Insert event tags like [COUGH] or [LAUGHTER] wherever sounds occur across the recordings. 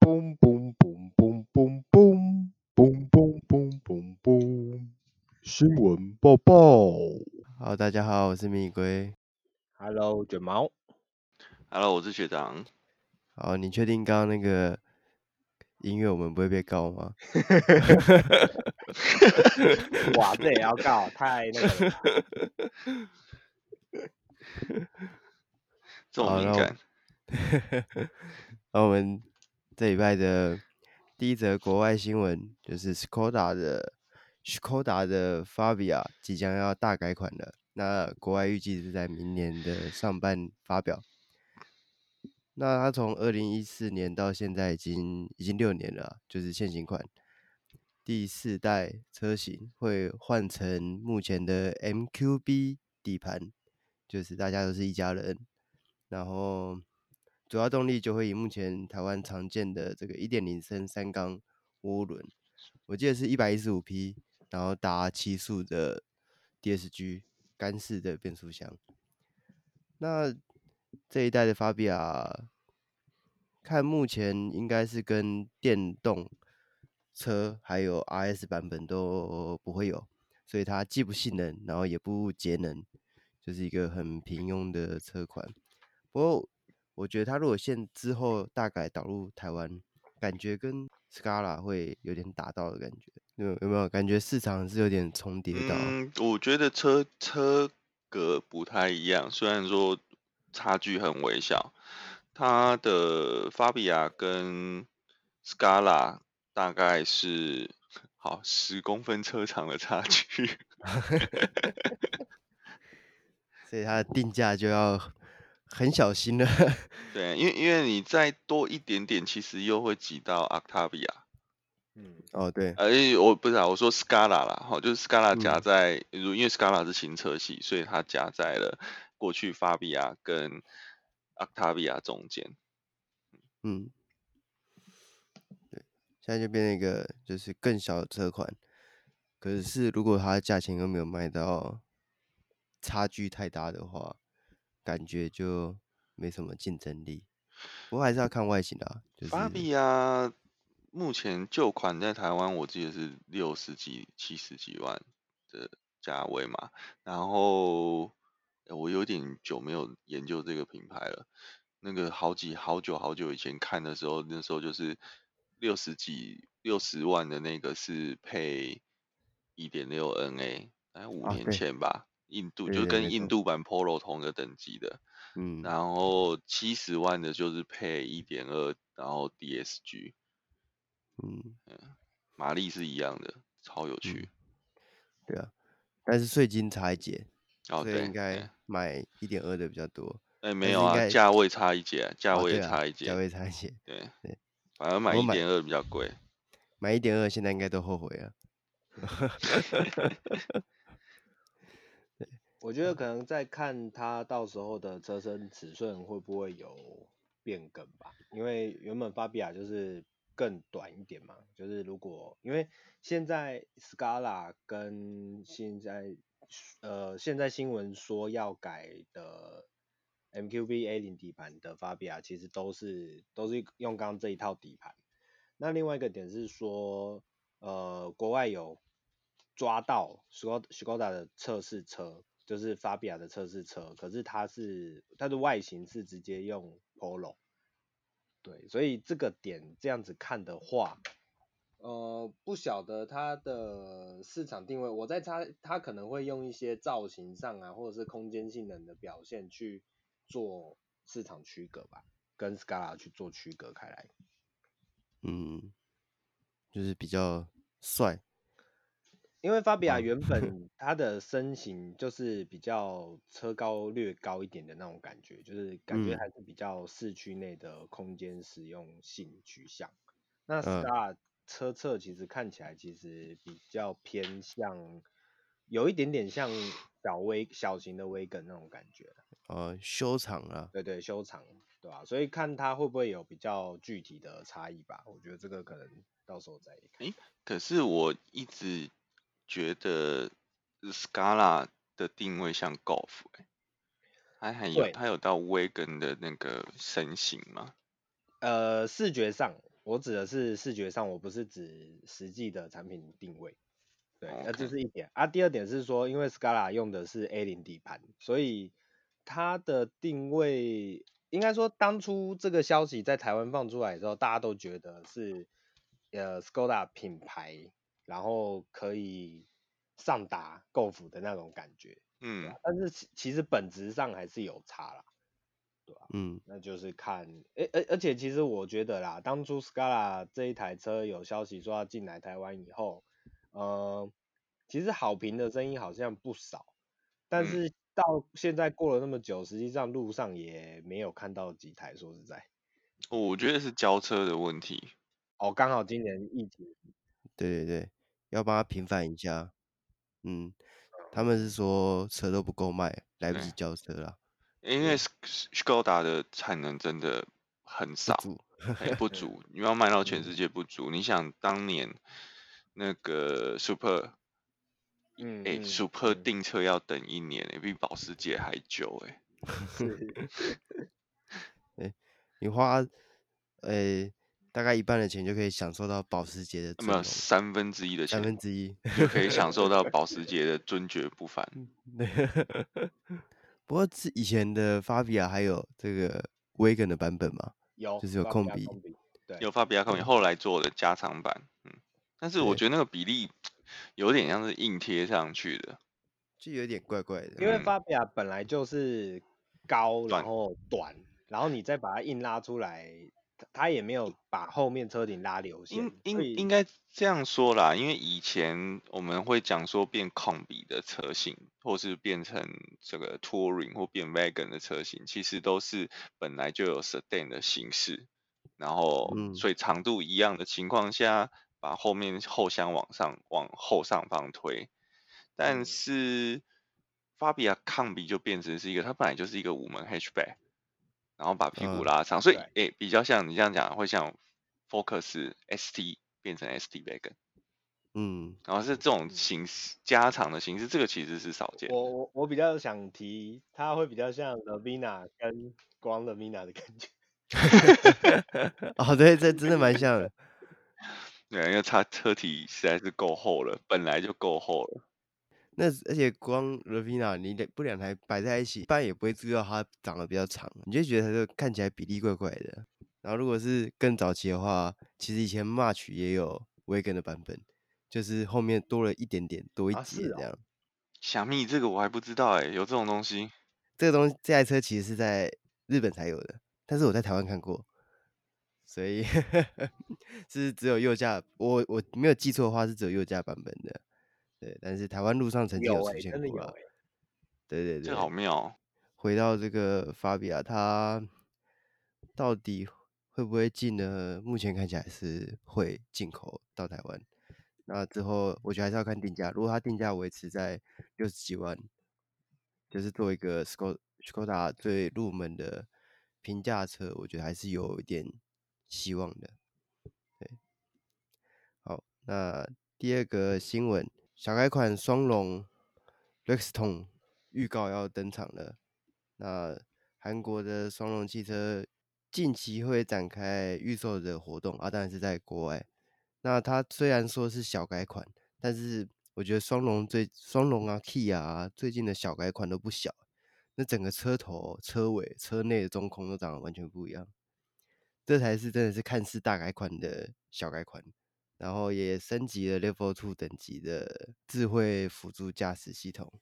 嘣嘣嘣嘣嘣嘣嘣嘣嘣嘣嘣！新闻报报。好，大家好，我是蜜龟。Hello，卷毛。Hello，我是学长。好，你确定刚刚那个音乐我们不会被告吗？[LAUGHS] 哇，这也要告，太那个了。[LAUGHS] [LAUGHS] 这么敏感。那我们这礼拜的第一则国外新闻就是 Skoda 的 Skoda 的 Fabia 即将要大改款了。那国外预计是在明年的上半发表。那它从二零一四年到现在已经已经六年了，就是现行款第四代车型会换成目前的 MQB 底盘，就是大家都是一家人。然后主要动力就会以目前台湾常见的这个一点零升三缸涡轮，我记得是一百一十五匹，然后搭七速的 DSG 干式的变速箱。那这一代的 Fabia，看目前应该是跟电动车还有 RS 版本都不会有，所以它既不性能，然后也不节能，就是一个很平庸的车款。不过，我觉得他如果现之后大改导入台湾，感觉跟 Scala 会有点打到的感觉，有有没有感觉市场是有点重叠到？嗯，我觉得车车格不太一样，虽然说差距很微小，它的 Fabia 跟 Scala 大概是好十公分车长的差距，[LAUGHS] 所以它的定价就要。很小心的，对，因为因为你再多一点点，其实又会挤到 Octavia。嗯，哦对，而、欸、我不是啊，我说 Scala 啦，哈，就是 Scala 夹在，嗯、因为 Scala 是新车系，所以它夹在了过去 Fabia 跟 Octavia 中间。嗯，对，现在就变成一个就是更小的车款，可是如果它的价钱又没有卖到差距太大的话。感觉就没什么竞争力，不过还是要看外形的啊。就是，Fabia 目前旧款在台湾我记得是六十几、七十几万的价位嘛。然后我有点久没有研究这个品牌了。那个好几好久好久以前看的时候，那时候就是六十几、六十万的那个是配一点六 NA，哎，五年前吧。啊印度就跟印度版 Polo 同个等级的，嗯，然后七十万的就是配一点二，然后 DSG，嗯。嗯，马力是一样的，超有趣，嗯、对啊，但是税金差一截，哦对，应该买一点二的比较多，哎没有啊，价位差一截，价位差一截，价、哦啊、位差一截，对对，反而买一点二比较贵，买一点二现在应该都后悔了。[LAUGHS] 我觉得可能在看它到时候的车身尺寸会不会有变更吧，因为原本 Fabia 就是更短一点嘛，就是如果因为现在 Scala 跟现在呃现在新闻说要改的 MQB A 零底盘的 Fabia 其实都是都是用刚刚这一套底盘，那另外一个点是说呃国外有抓到 Skoda 的测试车。就是 Fabia 的测试车，可是它是它的外形是直接用 Polo，对，所以这个点这样子看的话，呃，不晓得它的市场定位，我在猜它可能会用一些造型上啊，或者是空间性能的表现去做市场区隔吧，跟 Scala 去做区隔开来，嗯，就是比较帅。因为法比亚原本它的身形就是比较车高略高一点的那种感觉，就是感觉还是比较市区内的空间实用性取向。那 Scala 车侧其实看起来其实比较偏向，有一点点像小微小型的威根那种感觉。呃，修长啊。对对，修长，对吧？所以看它会不会有比较具体的差异吧。我觉得这个可能到时候再看。诶，可是我一直。觉得 Scala 的定位像 Golf，它还有它有到 Wagon 的那个身形吗？呃，视觉上，我指的是视觉上，我不是指实际的产品定位。对，那这 Okay. 是一点啊。第二点是说，因为 Scala 用的是 A0 底盘，所以它的定位应该说，当初这个消息在台湾放出来之后，大家都觉得是呃 Skoda 品牌，然后可以上达 Golf 的那种感觉。嗯，但是其其实本质上还是有差啦，对吧？嗯，那就是看，而而而且其实我觉得啦，当初 Scala 这一台车有消息说要进来台湾以后。呃，其实好评的声音好像不少，但是到现在过了那么久，实际上路上也没有看到几台。说实在，我觉得是交车的问题。哦，刚好今年疫情，对对对，要帮他平反一下。嗯，他们是说车都不够卖，来不及交车了。因为 Skoda 的产能真的很少，不足，欸、不足，你要卖到全世界不足。你想当年。那个 Super，嗯，哎、欸、，Super 订车要等一年、欸，比保时捷还久、欸，[LAUGHS] 哎，[LAUGHS] 你花，哎、欸，大概一半的钱就可以享受到保时捷的，没有三分之一的钱，三分之一就可以享受到保时捷的 [LAUGHS] 尊爵不凡。不过是以前的 Fabia 还有这个 Wagon 的版本嘛，有，就是有控比，对，有 Fabia 控比，后来做的加长版，嗯。但是我觉得那个比例有点像是硬贴上去的，就有点怪怪的。因为 Fabia 本来就是高，然后短，然后你再把它硬拉出来，它也没有把后面车顶拉流线。应应应该这样说啦，因为以前我们会讲说变 Combi 的车型，或是变成这个 Touring 或变 Wagon 的车型，其实都是本来就有 Sedan 的形式，然后所以长度一样的情况下。把后面后箱往上往后上方推，但是 Fabia Combi 就变成是一个，它本来就是一个五门 hatchback，然后把屁股拉长，嗯、所以诶、欸、比较像你这样讲，会像 Focus ST 变成 ST Wagon，嗯，然后是这种形式加长的形式，这个其实是少见。我我我比较想提，它会比较像 Lavina 跟光 Lavina 的感觉。[LAUGHS] 哦，对，这真的蛮像的。[LAUGHS] 对，因为它车体实在是够厚了，本来就够厚了。那而且光 Ravina 你两不两台摆在一起，一般也不会注意到它长得比较长，你就觉得它就看起来比例怪怪的。然后如果是更早期的话，其实以前 March 也有 Wagon 的版本，就是后面多了一点点多一节这样。小蜜、这个我还不知道哎，有这种东西？这个东西这台车其实是在日本才有的，但是我在台湾看过。所以 [LAUGHS] 是只有右驾，我我没有记错的话是只有右驾版本的，对。但是台湾路上曾经有出现过了，欸欸、对对对，这好妙。回到这个 Fabia，它到底会不会进呢？目前看起来是会进口到台湾。那之后我觉得还是要看定价，如果它定价维持在六十几万，就是做一个 Skoda 最入门的平价车，我觉得还是有一点。希望的，对，好，那第二个新闻，小改款双龙 Rexton 预告要登场了。那韩国的双龙汽车近期会展开预售的活动啊，当然是在国外。那它虽然说是小改款，但是我觉得双龙最双龙啊，Kia 啊，最近的小改款都不小。那整个车头、车尾、车内的中控都长得完全不一样。这台是真的是看似大改款的小改款，然后也升级了 Level Two 等级的智慧辅助驾驶系统，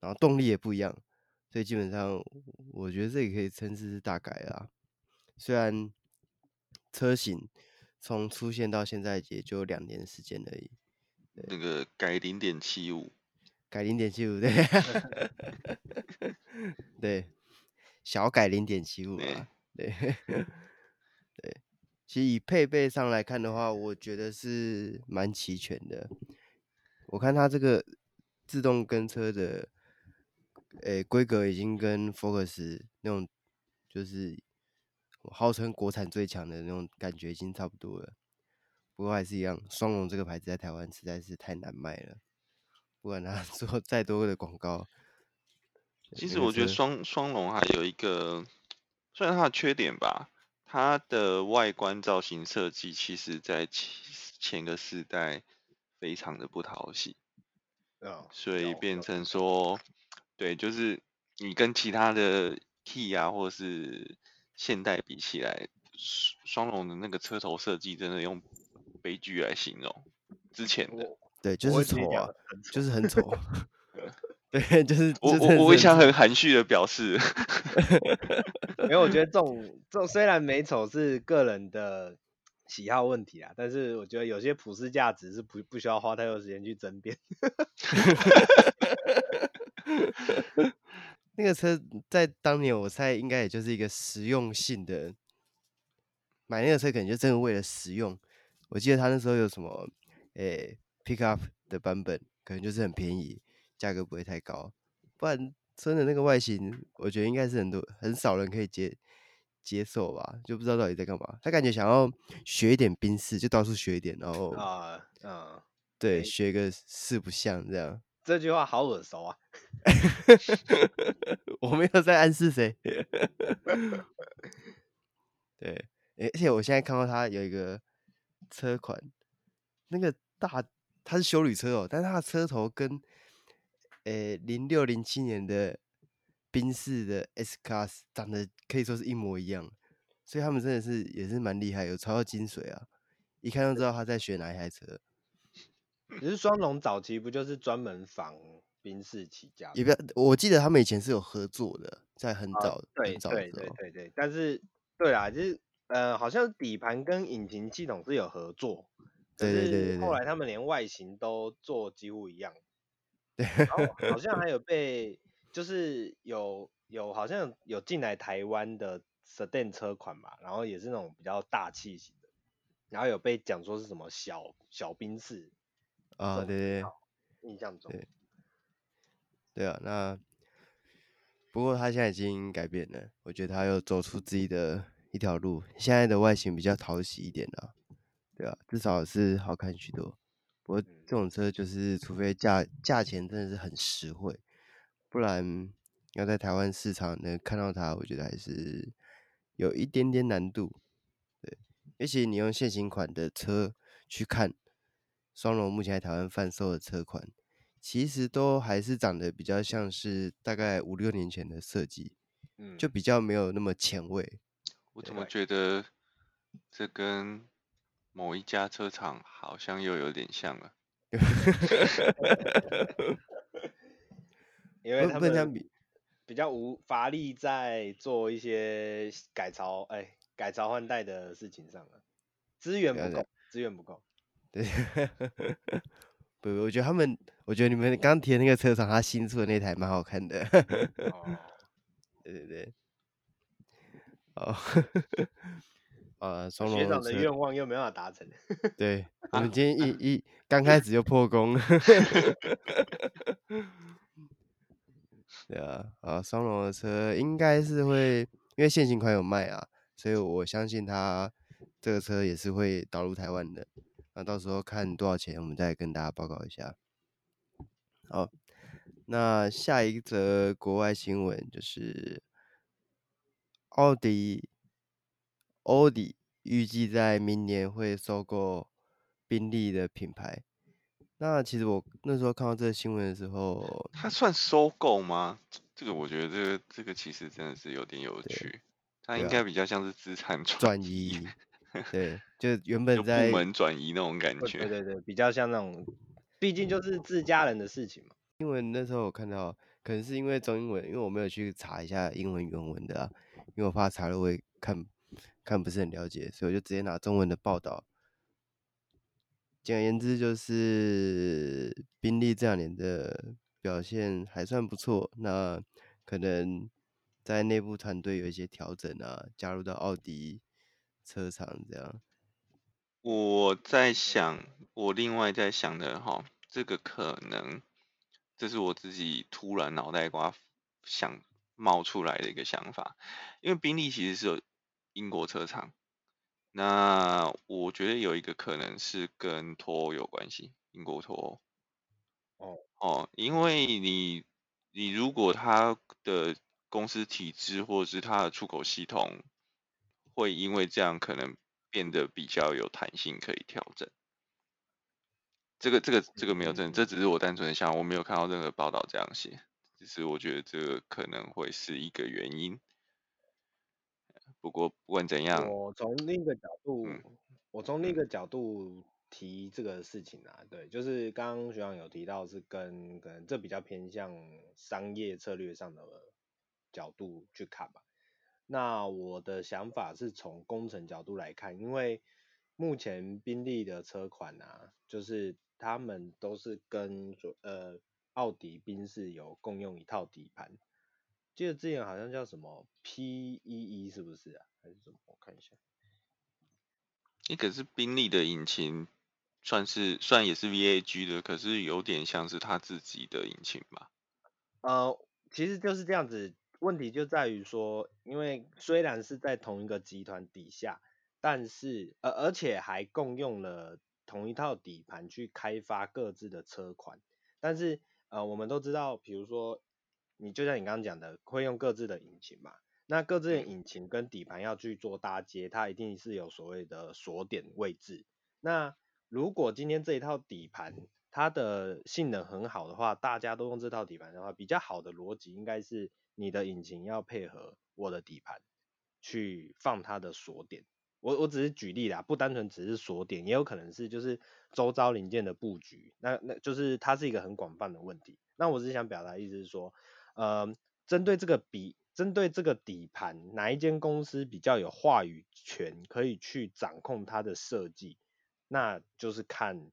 然后动力也不一样，所以基本上我觉得这也可以称之是大改啊。虽然车型从出现到现在也就两年时间而已，那个改零点七五，改零点七五对，[LAUGHS] 对，小改零点七五啊，对。[LAUGHS] 对，其实以配备上来看的话，我觉得是蛮齐全的。我看它这个自动跟车的，诶，规格已经跟 Focus 那种就是号称国产最强的那种感觉已经差不多了。不过还是一样，双龙这个牌子在台湾实在是太难卖了。不管他 [LAUGHS] 做再多的广告，其实我觉得双双龙还有一个，虽然它的缺点吧。它的外观造型设计，其实在前前个世代非常的不讨喜，嗯，所以变成说，对，就是你跟其他的 Key 啊，或是现代比起来，双龙的那个车头设计真的用悲剧来形容。之前的，[LAUGHS] [LAUGHS] 对，就是丑啊，就是很丑。对，就是我我我想很含蓄的表示，[LAUGHS] 因所以我觉得这种这种虽然美丑是个人的喜好问题啊，但是我觉得有些普世价值是不不需要花太多时间去争辩。[LAUGHS] 那个车在当年我猜应该也就是一个实用性的，买那个车可能就真的为了实用。我记得他那时候有什么，诶、，pick up 的版本可能就是很便宜。价格不会太高，不然真的那个外形，我觉得应该是很多很少人可以接接受吧，就不知道到底在干嘛。他感觉想要学一点宾士，就到处学一点，然后啊啊，对，学个四不像这样。这句话好耳熟啊！[LAUGHS] 我没有在暗示谁。对，而且我现在看到他有一个车款，那个大，他是修旅车哦，但是他的车头跟诶，零六零七年的宾士的 S Class 长得可以说是一模一样，所以他们真的是也是蛮厉害，有超到精髓啊！一看就知道他在学哪一台车。[LAUGHS] 其实双龙早期不就是专门仿宾士起家？也不要，我记得他们以前是有合作的，在很早、很早的时候。对对对对，但是对啦，就是呃，好像底盘跟引擎系统是有合作，对对对对。后来他们连外形都做几乎一样。对，然后好像还有 [LAUGHS] 被，就是有有好像有进来台湾的 Sedan 车款嘛，然后也是那种比较大气型的，然后有被讲说是什么小小兵士啊，对对，印象中，对，对啊，那不过他现在已经改变了，我觉得他又走出自己的一条路，现在的外形比较讨喜一点了，对啊，至少是好看许多。不过这种车就是，除非价价钱真的是很实惠，不然要在台湾市场能看到它，我觉得还是有一点点难度。对，尤其你用现行款的车去看双龙目前在台湾贩售的车款，其实都还是长得比较像是大概五六年前的设计，嗯，就比较没有那么前卫。我怎么觉得这跟某一家车厂好像又有点像了，[LAUGHS] 因为他们比。较无乏力在做一些改朝哎改朝换代的事情上了，资源不够，资源不够。对，[LAUGHS] 不，我觉得他们，我觉得你们刚提的那个车厂，他新出的那台蛮好看的。哦，[LAUGHS] 对对对，哦。呃，双龙学长的愿望又没办法达成。[LAUGHS] 对，我们今天一 [LAUGHS] 一刚开始就破功。[LAUGHS] 对啊，啊，双龙的车应该是会，因为现行款有卖啊，所以我相信他这个车也是会导入台湾的。那到时候看多少钱，我们再跟大家报告一下。好，那下一则国外新闻就是奥迪。奥迪预计在明年会收购宾利的品牌。那其实我那时候看到这个新闻的时候，它算收购吗？这个我觉得这个这个其实真的是有点有趣。它应该比较像是资产转移，对，就 [LAUGHS] 原本在部门转移那种感觉。对对对，比较像那种，毕竟就是自家人的事情嘛。英文那时候我看到，可能是因为中英文，因为我没有去查一下英文原文的啊，因为我怕查了会看。看不是很了解，所以我就直接拿中文的报道。简而言之，就是宾利这两年的表现还算不错。那可能在内部团队有一些调整啊，加入到奥迪车厂这样。我在想，我另外在想的哈，这个可能这是我自己突然脑袋瓜想冒出来的一个想法，因为宾利其实是有。英国车厂，那我觉得有一个可能是跟脱欧有关系，英国脱欧。哦哦，因为你你如果他的公司体制或者是他的出口系统会因为这样可能变得比较有弹性，可以调整。这个这个这个没有证，这只是我单纯的想，我没有看到任何报道这样写，只是我觉得这个可能会是一个原因。不过不管怎样，我从另一个角度，嗯、我从另一个角度提这个事情啊，对，就是刚刚学长有提到是跟可能这比较偏向商业策略上的角度去看吧。那我的想法是从工程角度来看，因为目前宾利的车款啊，就是他们都是跟呃奥迪、宾士有共用一套底盘。记得之前好像叫什么 PEE 是不是啊？还是什么？我看一下。一个是宾利的引擎，算是算也是 VAG 的，可是有点像是他自己的引擎吧。呃，其实就是这样子。问题就在于说，因为虽然是在同一个集团底下，但是呃而且还共用了同一套底盘去开发各自的车款，但是呃我们都知道，比如说。你就像你刚刚讲的，会用各自的引擎嘛？那各自的引擎跟底盘要去做搭接，它一定是有所谓的锁点位置。那如果今天这一套底盘它的性能很好的话，大家都用这套底盘的话，比较好的逻辑应该是你的引擎要配合我的底盘去放它的锁点。我我只是举例啦，不单纯只是锁点，也有可能是就是周遭零件的布局。那那就是它是一个很广泛的问题。那我只是想表达意思是说。呃，针对这个比，针对这个底盘，哪一间公司比较有话语权，可以去掌控它的设计，那就是看，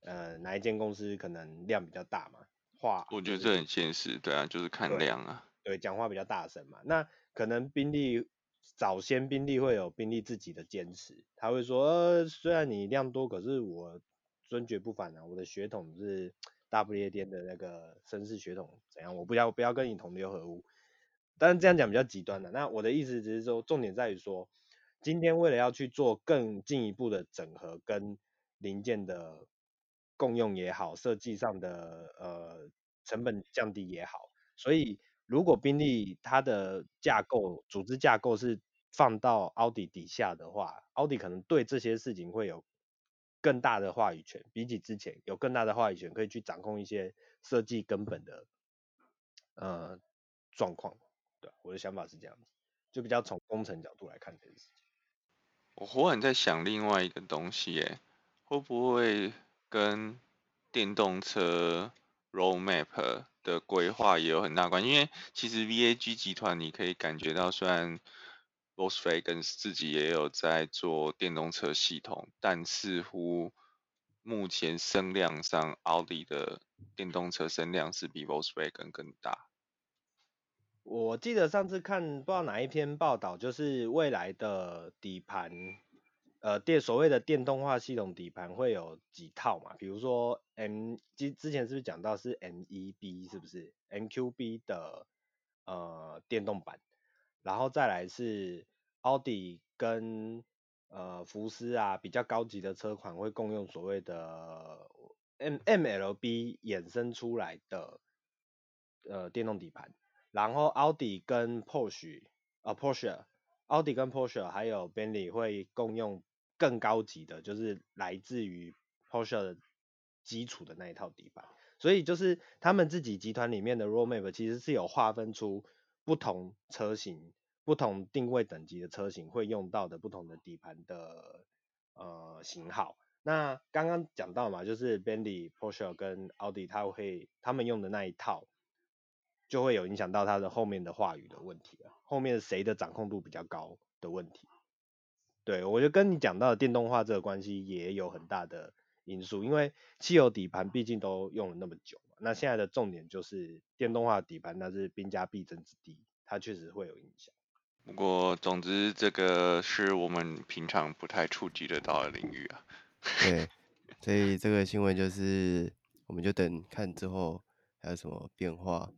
呃，哪一间公司可能量比较大嘛，话。我觉得这很现实，对啊，就是看量啊。对，讲话比较大声嘛。那可能宾利早先宾利会有宾利自己的坚持，他会说，呃，虽然你量多，可是我尊爵不凡啊，我的血统是。大不列颠的那个绅士血统怎样？我不要不要跟你同流合污，但是这样讲比较极端的。那我的意思只是说，重点在于说，今天为了要去做更进一步的整合跟零件的共用也好，设计上的呃成本降低也好，所以如果宾利它的架构组织架构是放到奥迪底下的话，奥迪可能对这些事情会有。更大的话语权，比起之前有更大的话语权，可以去掌控一些设计根本的呃状况。对，我的想法是这样子，就比较从工程角度来看这件事情。我忽然在想另外一个东西，哎，会不会跟电动车 roadmap 的规划也有很大关系？因为其实 VAG 集团你可以感觉到，虽然 Volkswagen 自己也有在做电动车系统，但似乎目前声量上，奥迪的电动车声量是比 Volkswagen 更大。我记得上次看不知道哪一篇报道，就是未来的底盘，呃电所谓的电动化系统底盘会有几套嘛？比如说 M 之之前是不是讲到是 MEB 是不是 MQB 的呃电动版？然后再来是奥迪跟呃福斯啊比较高级的车款会共用所谓的 M MLB 衍生出来的呃电动底盘，然后奥迪跟 Porsche 啊 Porsche，奥迪跟 Porsche 还有 Bentley 会共用更高级的，就是来自于 Porsche 的基础的那一套底盘，所以就是他们自己集团里面的 roadmap 其实是有划分出。不同车型、不同定位等级的车型会用到的不同的底盘的呃型号。那刚刚讲到嘛，就是 Bentley、Porsche 跟奥迪，它会他们用的那一套，就会有影响到它的后面的话语的问题了。后面谁的掌控度比较高的问题。对，我觉得跟你讲到的电动化这个关系也有很大的因素，因为汽油底盘毕竟都用了那么久。那现在的重点就是电动化底盘，那是兵家必争之地，它确实会有影响。不过，总之这个是我们平常不太触及得到的领域啊。对，[LAUGHS] 所以这个新闻就是，我们就等看之后还有什么变化，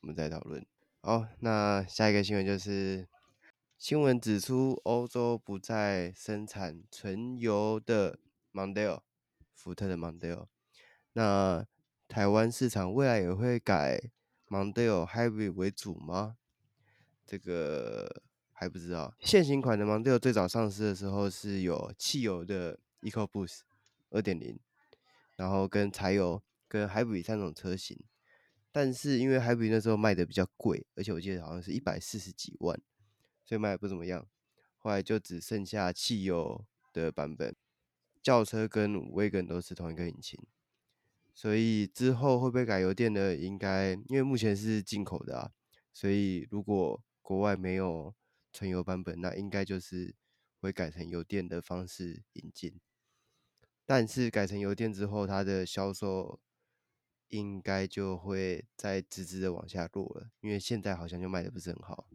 我们再讨论。好，那下一个新闻就是，新闻指出欧洲不再生产纯油的 Mondeo，福特的 Mondeo。那台湾市场未来也会改 Mondeo Hybrid 为主吗？这个还不知道。现行款的 Mondeo 最早上市的时候是有汽油的 EcoBoost 二点零，然后跟柴油跟 Hybrid 三种车型。但是因为 Hybrid 那时候卖的比较贵，而且我记得好像是一百四十几万，所以卖的不怎么样。后来就只剩下汽油的版本，轿车跟 Wagon 都是同一个引擎。所以之后会不会改油电呢？应该因为目前是进口的啊，所以如果国外没有纯油版本，那应该就是会改成油电的方式引进。但是改成油电之后，它的销售应该就会再直直的往下落了，因为现在好像就卖的不是很好。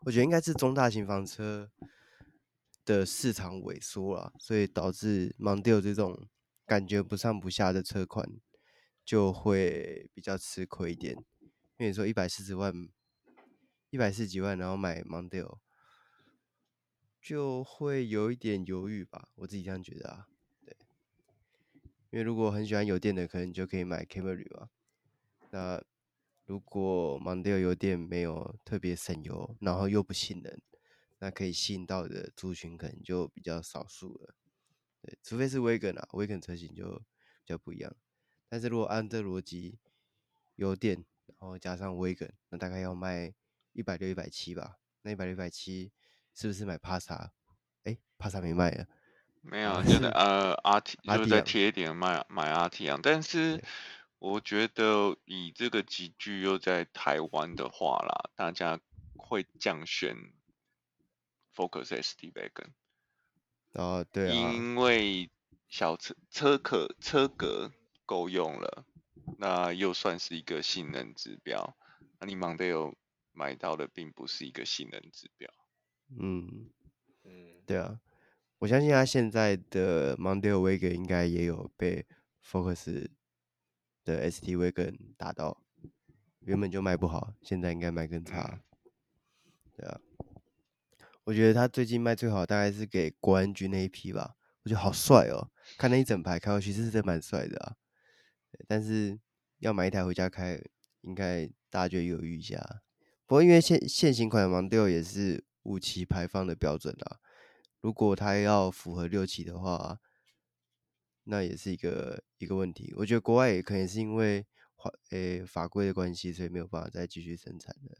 我觉得应该是中大型房车的市场萎缩了，所以导致 Mondeo 这种。感觉不上不下的车款就会比较吃亏一点，因为你说一百四十万、一百四十几万，然后买 Mondeo 就会有一点犹豫吧，我自己这样觉得啊。对，因为如果很喜欢油电的，可能就可以买 Camry 嘛。那如果 Mondeo 油电没有特别省油，然后又不性能，那可以吸引到的族群可能就比较少数了。对，除非是 Wagon 啊，Wagon 车型就比较不一样。但是如果按这逻辑，油电然后加上 Wagon，那大概要卖一百六、一百七吧。那一百六、一百七，是不是买帕萨？哎，帕萨没卖啊。没有，[LAUGHS] 就是呃，RT 就是再贴一点卖买 Arteon。但是我觉得以这个级距又在台湾的话啦，大家会降选 Focus ST Wagon。哦，对啊，因为小车车壳车格够用了，那又算是一个性能指标。那你 Mondeo 买到的并不是一个性能指标。嗯嗯，对啊，我相信他现在的 Mondeo Wagon 应该也有被 Focus 的 ST Wagon 打到，原本就卖不好，现在应该卖更差。对啊。我觉得他最近卖最好大概是给国安军那一批吧，我觉得好帅哦，看那一整排开过去是真的蛮帅的啊。但是要买一台回家开，应该大家就犹豫一下。不过因为现现行款的 Mondeo 也是五期排放的标准啊，如果它要符合六期的话，那也是一个一个问题。我觉得国外也可能是因为法诶法规的关系，所以没有办法再继续生产的。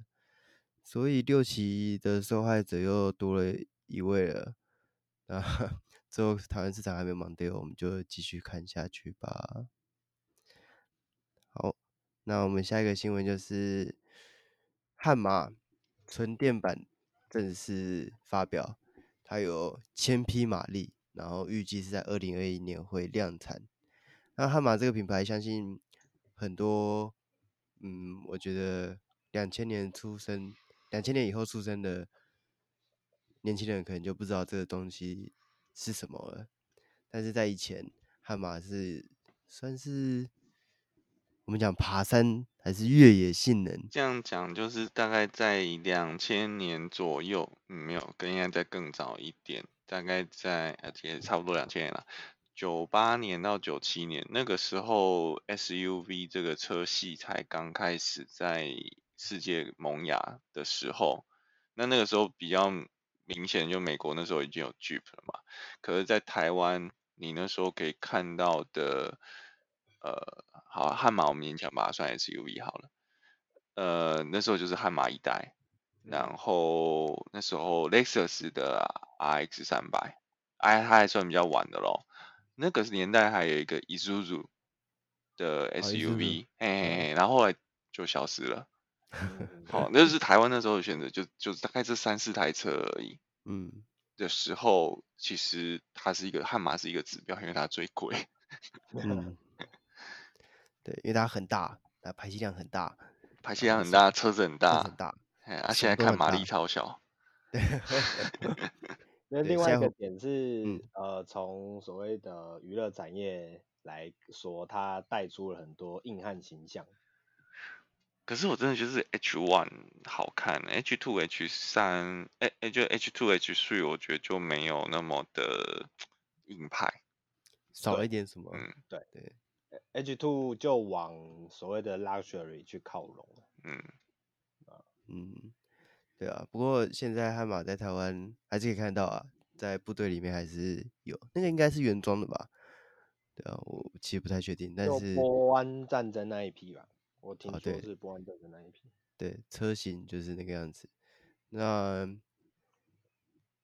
所以六期的受害者又多了一位了，那之后台湾市场还没忙掉我们就继续看下去吧。好，那我们下一个新闻就是悍马纯电版正式发表，它有千匹马力，然后预计是在二零二一年会量产。那悍马这个品牌，相信很多，嗯，我觉得两千年出生。两千年以后出生的年轻人可能就不知道这个东西是什么了，但是在以前，悍马是算是我们讲爬山还是越野性能？这样讲就是大概在两千年左右，嗯，没有，跟应该再更早一点，大概在而且差不多两千年了，九八年到九七年那个时候，SUV 这个车系才刚开始在。世界萌芽的时候，那那个时候比较明显，就美国那时候已经有 Jeep 了嘛。可是，在台湾，你那时候可以看到的，呃，好，悍马我们勉强把它算 SUV 好了。呃，那时候就是悍马一代，然后那时候 Lexus 的 RX 三百，哎，它还算比较晚的咯。那个年代还有一个 Isuzu 的 SUV，嘿嘿嘿，然后后来就消失了。好，那就是台湾那时候的选择，就就大概这三四台车而已。嗯，的时候，其实它是一个悍马是一个指标，因为它最贵。嗯，对，因为它很大，它排气量很大，排气量很大，车子很大，很大。哎，啊，现在看马力超小。[LAUGHS] 对。[LAUGHS] 那另外一个点是，呃，从所谓的娱乐产业来说，它带出了很多硬汉形象。可是我真的觉得 H one 好看，H two H 三，哎哎，就 H two H three，我觉得就没有那么的硬派，少了一点什么？嗯，对对，H two 就往所谓的 luxury 去靠拢。嗯，嗯，对啊，不过现在悍马在台湾还是可以看到啊，在部队里面还是有，那个应该是原装的吧？对啊，我其实不太确定，但是波湾战争那一批吧，我听说是波湾战争那一批。哦对，对，车型就是那个样子。那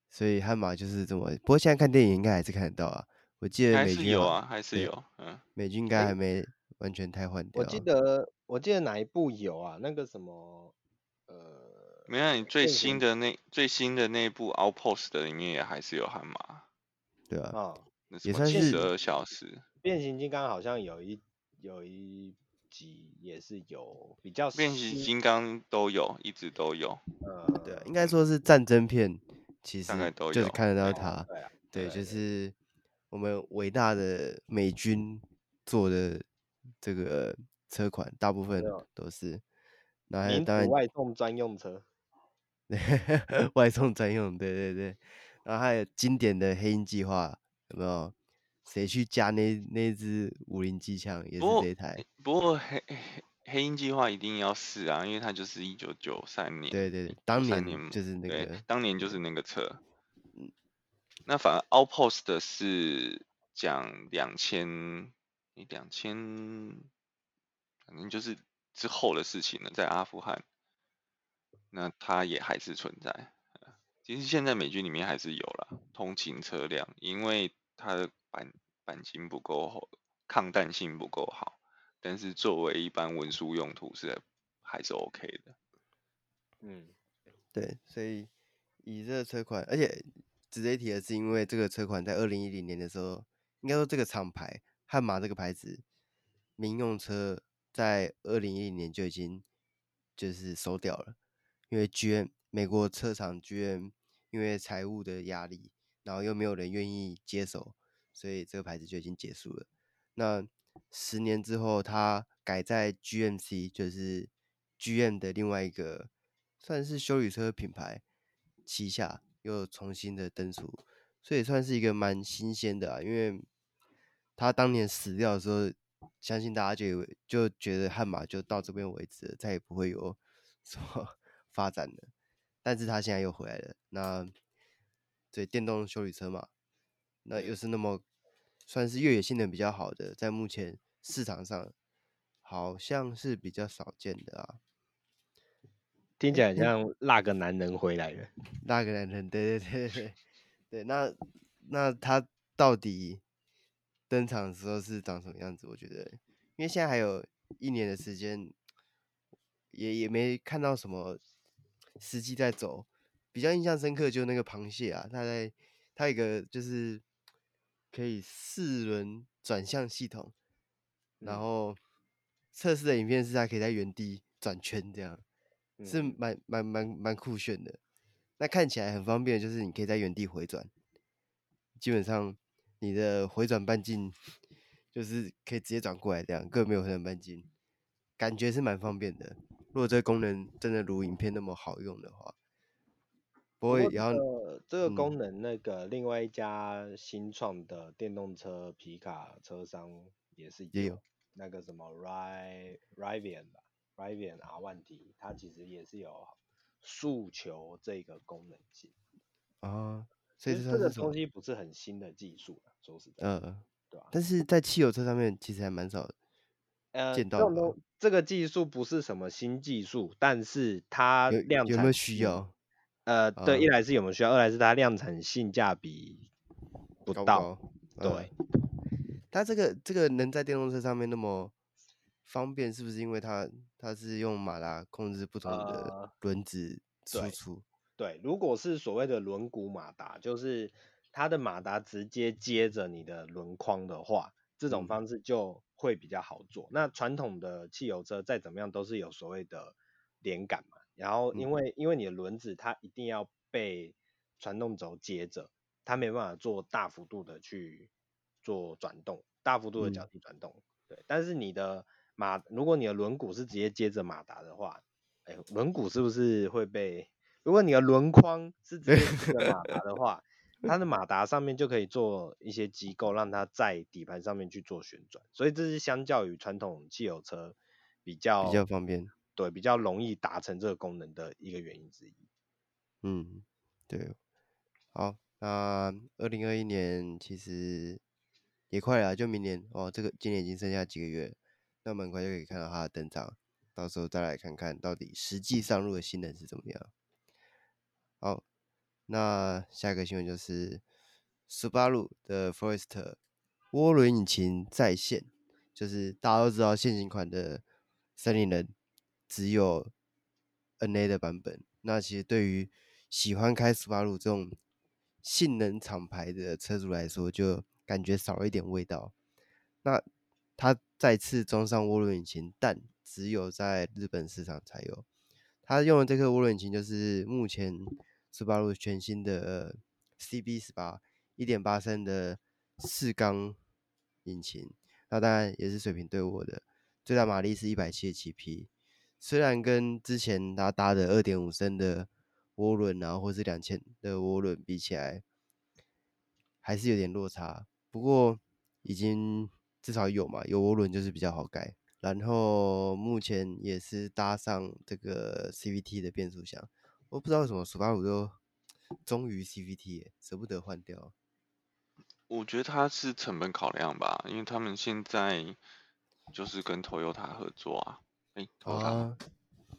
所以悍马就是这么，不过现在看电影应该还是看得到啊。我记得美军有啊，还是有，嗯，美军应该还没完全汰换掉。我记得我记得哪一部有啊？那个什么，呃，没有，你最新的那最新的那部 Outpost 的里面也还是有悍马，对啊，哦，也算是十二小时。变形金刚好像有一有一集也是有比较，变形金刚都有，一直都有。呃，对啊，应该说是战争片，其实就是看得到它。对啊，对，就是我们伟大的美军做的这个车款，大部分都是。那还有当然外送专用车，[LAUGHS] 外送专用，对对对。然后还有经典的黑鹰计划，有没有？谁去加那那支五零机枪也是这一台。不过黑黑黑鹰计划一定要试啊，因为它就是一九九三年。对对对，当年就是那个，当年就是那个车。嗯。那反而 Outpost 是讲两千，两千，反正就是之后的事情了，在阿富汗。那它也还是存在。其实现在美军里面还是有啦，通勤车辆，因为它的。鈑鈑金不够厚，抗弹性不够好，但是作为一般文书用途是还是 OK 的。嗯，对，所以以这个车款，而且值得一提的是，因为这个车款在二零一零年的时候，应该说这个厂牌悍马这个牌子民用车在二零一零年就已经就是收掉了，因为 GM 美国车厂 GM 因为财务的压力，然后又没有人愿意接手。所以这个牌子就已经结束了。那十年之后，它改在 GMC，就是 GM 的另外一个算是修理车品牌旗下，又重新的登出，所以算是一个蛮新鲜的啊。因为他当年死掉的时候，相信大家就以为就觉得悍马就到这边为止了，再也不会有什么 [LAUGHS] 发展了。但是他现在又回来了。那对电动修理车嘛。那又是那么算是越野性能比较好的，在目前市场上好像是比较少见的啊。听起来像那个男人回来了，那个男人，对对对对对。那那他到底登场的时候是长什么样子？我觉得，因为现在还有一年的时间，也也没看到什么司机在走。比较印象深刻就那个螃蟹啊，他在他一个就是。可以四轮转向系统，然后测试的影片是它可以在原地转圈，这样是蛮蛮蛮蛮酷炫的。那看起来很方便，就是你可以在原地回转，基本上你的回转半径就是可以直接转过来，这样根本没有回转半径，感觉是蛮方便的。如果这个功能真的如影片那么好用的话。不会，然后、呃、这个功能，那个另外一家新创的电动车皮卡车商也是有，有那个什么 Rivian 吧，Rivian R1T，它其实也是有诉求这个功能性啊，所以这个东西不是很新的技术，说实在，嗯、呃，对吧？但是在汽油车上面其实还蛮少见到的、呃。这个技术不是什么新技术，但是它量产有，有没有需要？呃，对，一来是有没有需要，二来是它量产性价比不到。对、呃，它这个这个能在电动车上面那么方便，是不是因为它它是用马达控制不同的轮子输出、呃对？对，如果是所谓的轮毂马达，就是它的马达直接接着你的轮框的话，这种方式就会比较好做。嗯、那传统的汽油车再怎么样都是有所谓的连杆嘛。然后因为、嗯、因为你的轮子它一定要被传动轴接着，它没办法做大幅度的去做转动，大幅度的脚底转动、嗯。对，但是你的马，如果你的轮毂是直接接着马达的话，哎，轮毂是不是会被？如果你的轮框是直接接着马达的话，它的马达上面就可以做一些机构，让它在底盘上面去做旋转，所以这是相较于传统汽油车比较比较方便。对，比较容易达成这个功能的一个原因之一。嗯，对。好，那二零二一年其实也快了，就明年哦。这个今年已经剩下几个月，那么很快就可以看到它的登场，到时候再来看看到底实际上路的性能是怎么样。好，那下一个新闻就是斯巴鲁的 Forester 涡轮引擎再现，就是大家都知道现行款的森林人只有 NA 的版本，那其实对于喜欢开斯巴鲁这种性能厂牌的车主来说，就感觉少了一点味道。那它再次装上涡轮引擎，但只有在日本市场才有。它用的这颗涡轮引擎就是目前斯巴鲁全新的 CB 十八，一点八升的四缸引擎。那当然也是水平对卧的，最大马力是一百七十七匹。虽然跟之前它搭的二点五升的涡轮啊，或是两千的涡轮比起来，还是有点落差。不过已经至少有嘛，有涡轮就是比较好改。然后目前也是搭上这个 CVT 的变速箱。我不知道为什么斯巴鲁都忠于 CVT，舍不得换掉。我觉得它是成本考量吧，因为他们现在就是跟 Toyota 合作啊，哎，Toyota，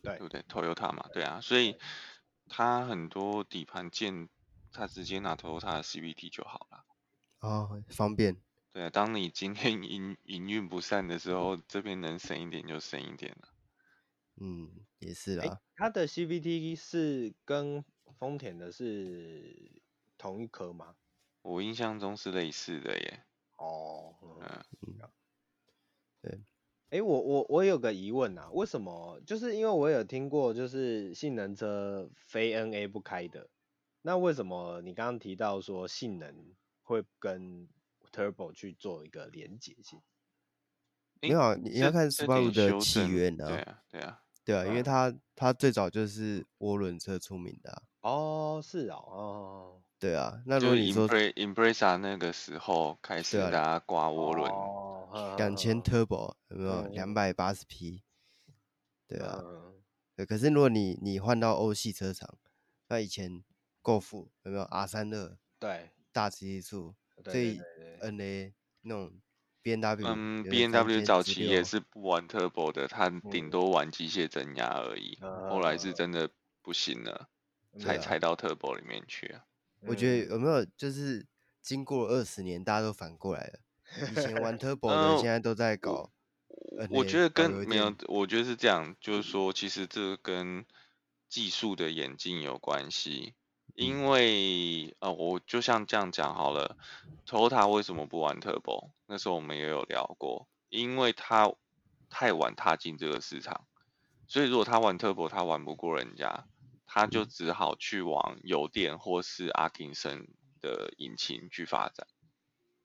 对不对？Toyota 嘛，对啊，所以。它很多底盘件，它直接拿 Toyota 的 CVT 就好了。哦，方便。对啊，当你今天营营运不善的时候，这边能省一点就省一点了。嗯，也是啦。它的 CVT 是跟丰田的是同一颗吗？我印象中是类似的耶。哦，嗯，嗯对。哎，我我我有个疑问啊，为什么？就是因为我有听过，就是性能车非 NA 不开的，那为什么你刚刚提到说性能会跟 Turbo 去做一个连结性？你好，你要看 Subaru 的起源啊，对啊，对啊，对啊，因为它它最早就是涡轮车出名的啊。哦，是哦，哦。对啊，那如果你说 Impreza 那个时候开始大家挂涡轮。两千 Turbo 有没有两百八十匹？对啊，对。可是如果你你换到欧系车厂，那以前 Golf 有没有 R 三二？对，大直径数，所以 NA 那种 B N W，嗯，B N W 早期也是不玩 Turbo 的，它顶多玩机械增压而已。后来是真的不行了，才踩到 Turbo 里面去啊。我觉得有没有就是经过二十年，大家都反过来了。以前玩 [LAUGHS] Turbo 的，现在都在搞。呃、我觉得跟没有，我觉得是这样，就是说，其实这跟技术的演进有关系。因为呃，我就像这样讲好了，Toyota 为什么不玩 Turbo？那时候我们也有聊过，因为他太晚踏进这个市场，所以如果他玩 Turbo，他玩不过人家，他就只好去往油电或是阿 kinson 的引擎去发展。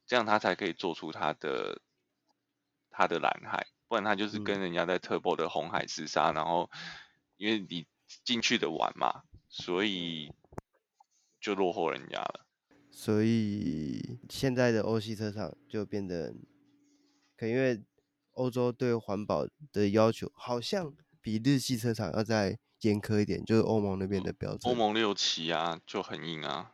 这样他才可以做出他的他的蓝海，不然他就是跟人家在 Turbo 的红海厮杀，嗯、然后因为你进去的晚嘛，所以就落后人家了。所以现在的欧系车厂就变得，可因为欧洲对环保的要求好像比日系车厂要再严苛一点，就是欧盟那边的标准。欧盟六期啊，就很硬啊。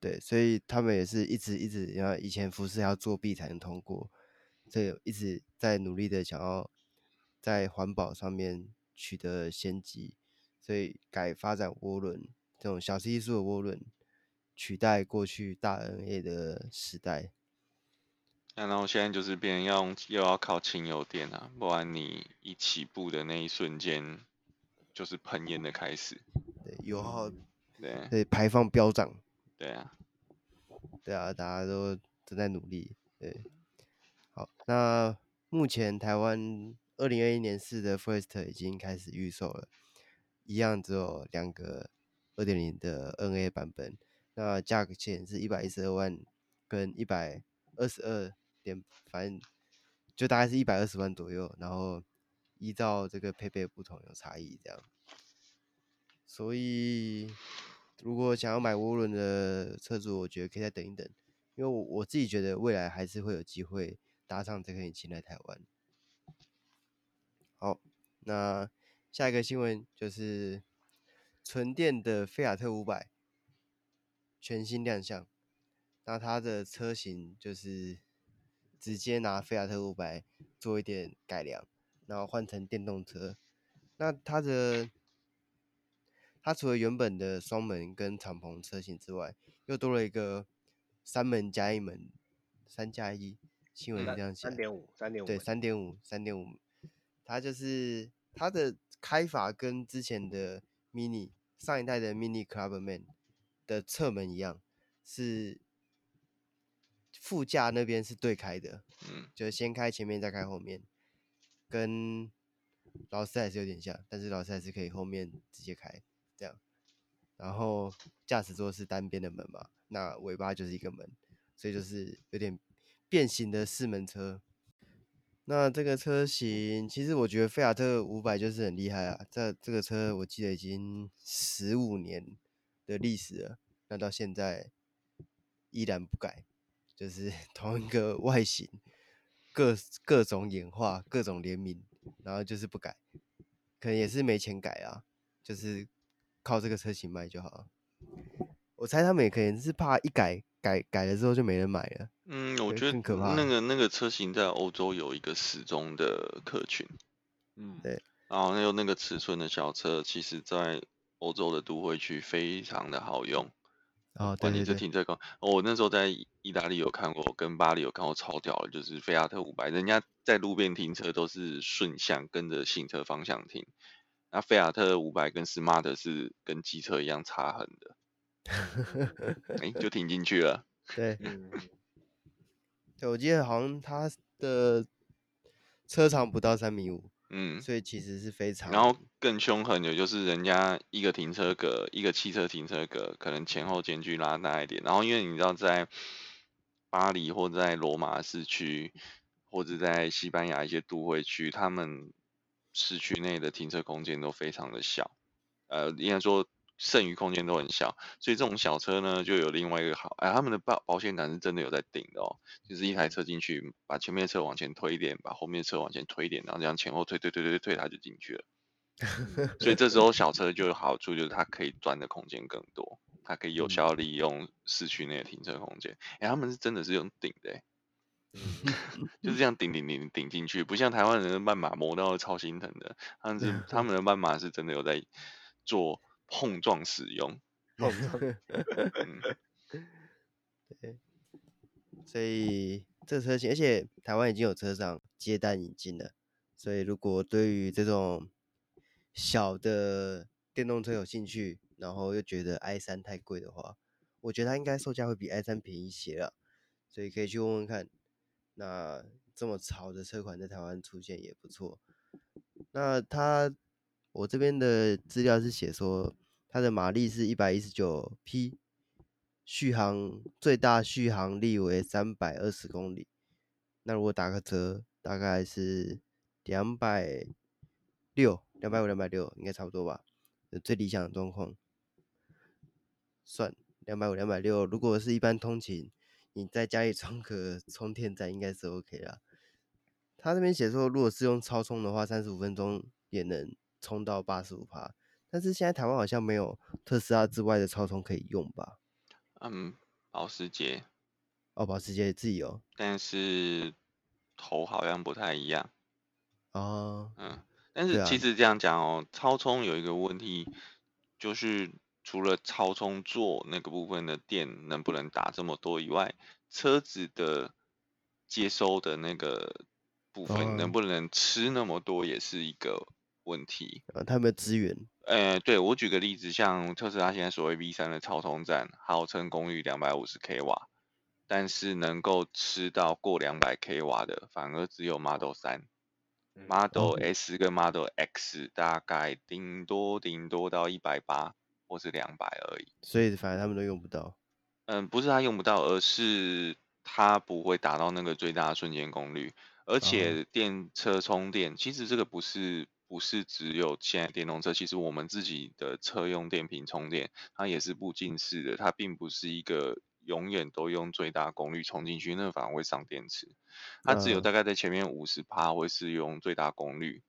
对，所以他们也是一直一直，要以前福斯要作弊才能通过，所以一直在努力的想要在环保上面取得先机，所以改发展涡轮这种小 CC 数的涡轮，取代过去大 NA 的时代。那然后现在就是变成要又要靠轻油电啊，不然你一起步的那一瞬间就是喷烟的开始。对，油耗对对排放飙涨。对啊，对啊，大家都正在努力。对，好，那目前台湾二零二一年式的 Forester 已经开始预售了，一样只有两个二点零的 NA 版本，那价格钱是一百一十二万跟一百二十二点，反正就大概是一百二十万左右，然后依照这个配备不同有差异这样，所以。如果想要买涡轮的车主，我觉得可以再等一等，因为我我自己觉得未来还是会有机会搭上这个引擎来台湾。好，那下一个新闻就是纯电的菲亚特五百全新亮相。那它的车型就是直接拿菲亚特五百做一点改良，然后换成电动车。那它的它除了原本的双门跟敞篷车型之外，又多了一个三门加一门，三加一。新闻是这样写，三点五，三点五，对，三点五，三点五。它就是它的开法跟之前的 Mini 上一代的 Mini Clubman 的侧门一样，是。副驾那边是对开的，嗯，就是先开前面再开后面，跟劳斯莱斯有点像，但是劳斯莱斯可以后面直接开这样。然后驾驶座是单边的门嘛，那尾巴就是一个门，所以就是有点变形的四门车。那这个车型其实我觉得菲亚特五百就是很厉害啊，这这个车我记得已经十五年的历史了，那到现在依然不改。就是 [LAUGHS] 同一个外形，各各种演化，各种联名，然后就是不改，可能也是没钱改啊，就是靠这个车型卖就好了。我猜他们也可能是怕一改改改了之后就没人买了。嗯，我觉得更可怕。那个那个车型在欧洲有一个死忠的客群。嗯，对。然后还有那个尺寸的小车，其实在欧洲的都会区非常的好用。哦，对对对，停车高。我那时候在意大利有看过，跟巴黎有看过，超屌的，就是菲亚特五百，人家在路边停车都是顺向跟着行车方向停，那菲亚特五百跟 Smart 是跟机车一样插横的，哎、欸，[LAUGHS] 就停进去了。对，对，我记得好像它的车长不到三米五。嗯，所以其实是非常，然后更凶狠的，就是人家一个停车格，一个汽车停车格，可能前后间距拉大一点。然后因为你知道，在巴黎或者在罗马市区，或者在西班牙一些都会区，他们市区内的停车空间都非常的小，呃，应该说。剩余空间都很小，所以这种小车呢，就有另外一个好，哎，他们的保保险杆是真的有在顶的哦，就是一台车进去，把前面的车往前推一点，把后面的车往前推一点，然后这样前后推推推推推，它就进去了。[LAUGHS] 所以这时候小车就有好处，就是它可以钻的空间更多，它可以有效利用市区内的停车空间。哎，他们是真的是用顶的，[LAUGHS] 就是这样顶顶顶顶进去，不像台湾人的慢马磨到超心疼的，他们是他们的慢马是真的有在做。[LAUGHS] 碰撞使用，碰撞，[LAUGHS] 对，所以这车型，而且台湾已经有车商接单引进了，所以如果对于这种小的电动车有兴趣，然后又觉得 i 三太贵的话，我觉得它应该售价会比 i 三便宜一些了，所以可以去问问看。那这么潮的车款在台湾出现也不错，那它。我这边的资料是写说，它的马力是一百一十九匹，续航最大续航力为三百二十公里。那如果打个折，大概是两百六、两百五、两百六，应该差不多吧？最理想的状况，算两百五、两百六。如果是一般通勤，你在家里装个充电站，应该是 OK 啦。他这边写说，如果是用超充的话，三十五分钟也能。充到八十五趴，但是现在台湾好像没有特斯拉之外的超充可以用吧？嗯，保时捷，哦，保时捷自己有，但是头好像不太一样。哦，嗯，但是其实这样讲哦，啊、超充有一个问题，就是除了超充座那个部分的电能不能打这么多以外，车子的接收的那个部分能不能吃那么多，也是一个。问题呃，他们的资源，呃，对，我举个例子，像特斯拉现在所谓 V 三的超充站，号称功率两百五十 k 瓦，但是能够吃到过两百 k 瓦的，反而只有 Model 三、嗯、Model S 跟 Model X 大概顶多顶多到一百八或是两百而已，所以反正他们都用不到。嗯，不是他用不到，而是他不会达到那个最大的瞬间功率，而且电车充电，其实这个不是。不是只有现在电动车，其实我们自己的车用电瓶充电，它也是不近视的，它并不是一个永远都用最大功率充进去，那反而会伤电池。它只有大概在前面五十趴会是用最大功率，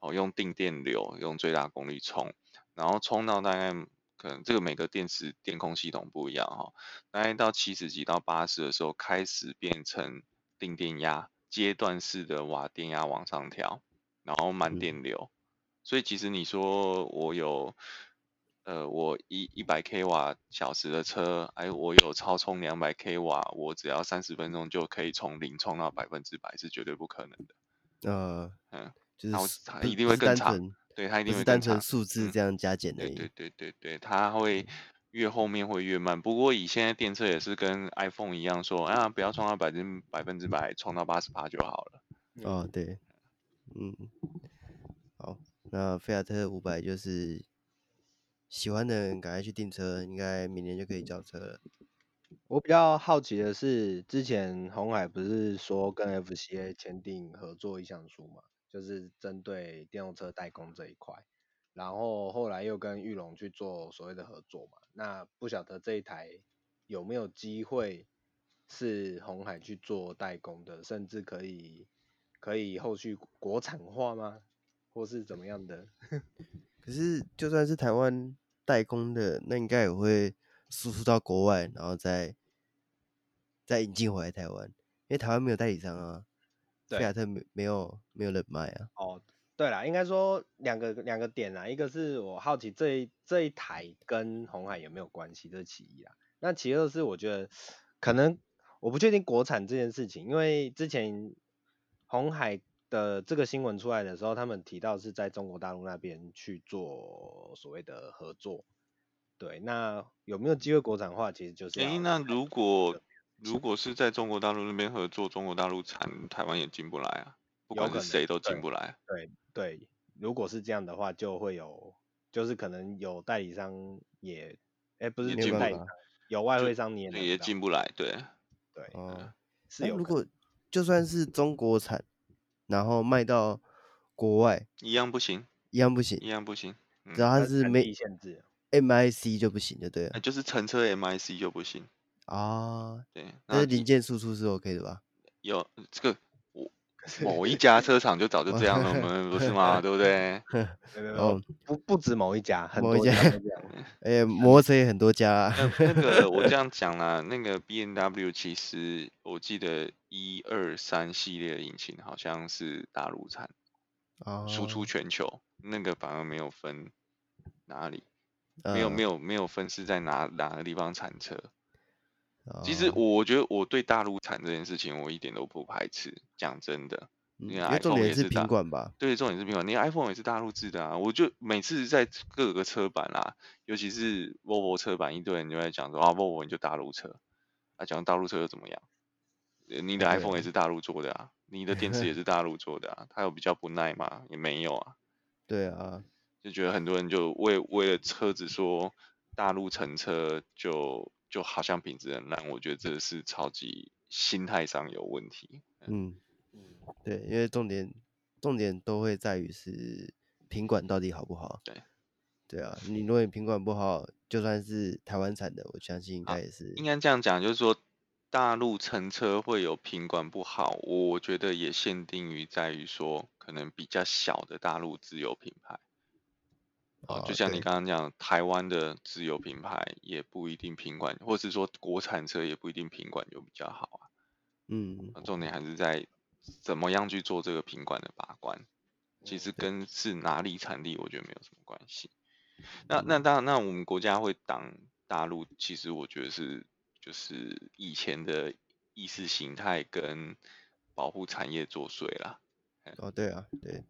哦，用定电流用最大功率充，然后充到大概可能这个每个电池电控系统不一样哈，大概到七十几到八十的时候开始变成定电压，阶段式的瓦电压往上调，然后慢电流。嗯、所以其实你说我有。呃，我一一百 k 瓦小时的车，哎，我有超充两百 k 瓦，我只要三十分钟就可以从零充到百分之百，是绝对不可能的。呃，嗯，就是它一定会更长，对，它一定会。单纯数字这样加减的、嗯。对对对对它会越后面会越慢。不过以现在电车也是跟 iPhone 一样说，啊，不要充到百分百分之百，充到八十八就好了。哦，对，嗯，好，那菲亚特五百就是。喜欢的人赶快去订车，应该明年就可以交车了。我比较好奇的是，之前鸿海不是说跟 FCA 签订合作意向书嘛，就是针对电动车代工这一块，然后后来又跟裕龙去做所谓的合作嘛。那不晓得这一台有没有机会是鸿海去做代工的，甚至可以可以后续国产化吗？或是怎么样的？[LAUGHS] 可是，就算是台湾代工的，那应该也会输出到国外，然后再再引进回来台湾，因为台湾没有代理商啊，菲亚特没没有没有人卖啊。哦，对了，应该说两个两个点啊，一个是我好奇这一这一台跟红海有没有关系，这是其一啊。那其二是我觉得可能我不确定国产这件事情，因为之前鸿海。的这个新闻出来的时候，他们提到是在中国大陆那边去做所谓的合作，对，那有没有机会国产化？其实就是，哎，那如果如果是在中国大陆那边合作，中国大陆产台湾也进不来啊，不管是谁都进不来。对对，对，如果是这样的话，就会有，就是可能有代理商也，哎，不是代理商，有外汇商你也也进不来，对对，哦、嗯，是有。如果就算是中国产。然后卖到国外一样不行，一样不行，一样不行。只要它是没限制，MIC 就不行，就对了。就是乘车 MIC 就不行啊。对，那零件输出是 OK 的吧？有这个，我某一家车厂就早就这样了，[LAUGHS] 我们不是吗？对不对？[LAUGHS] [LAUGHS] 哦，不不止某一家，很多家。哎，摩托车也很多家。那个我这样讲啦，那个 B N W 其实我记得。一二三系列的引擎好像是大陆产，输出全球，那个反而没有分哪里，没有没有没有分是在哪哪个地方产车。其实我觉得我对大陆产这件事情我一点都不排斥，讲真的，因为 iPhone 也是品管吧？对，重点是品管，你 iPhone 也是大陆制的啊。我就每次在各个车版啊，尤其是 Volvo 车版，一堆人就在讲说啊，Volvo 你就大陆车，啊讲大陆车又怎么样？你的 iPhone 也是大陆做的啊，你的电池也 [LAUGHS] 是大陆做的啊，它有比较不耐吗？也没有啊。对啊，就觉得很多人就为为了车子说大陆成车就就好像品质很烂，我觉得这是超级心态上有问题。嗯嗯，对，因为重点重点都会在于是品管到底好不好。对对啊，你如果你品管不好，就算是台湾产的，我相信应该也是。应该这样讲，就是说。大陆乘车会有品管不好，我觉得也限定于在于说，可能比较小的大陆自有品牌，哦，就像你刚刚讲，台湾的自有品牌也不一定品管，或是说国产车也不一定品管就比较好啊。嗯，重点还是在怎么样去做这个品管的把关，其实跟是哪里产地，我觉得没有什么关系。那那当然，那我们国家会挡大陆，其实我觉得是。就是以前的意识形态跟保护产业作祟啦。哦，对啊，对，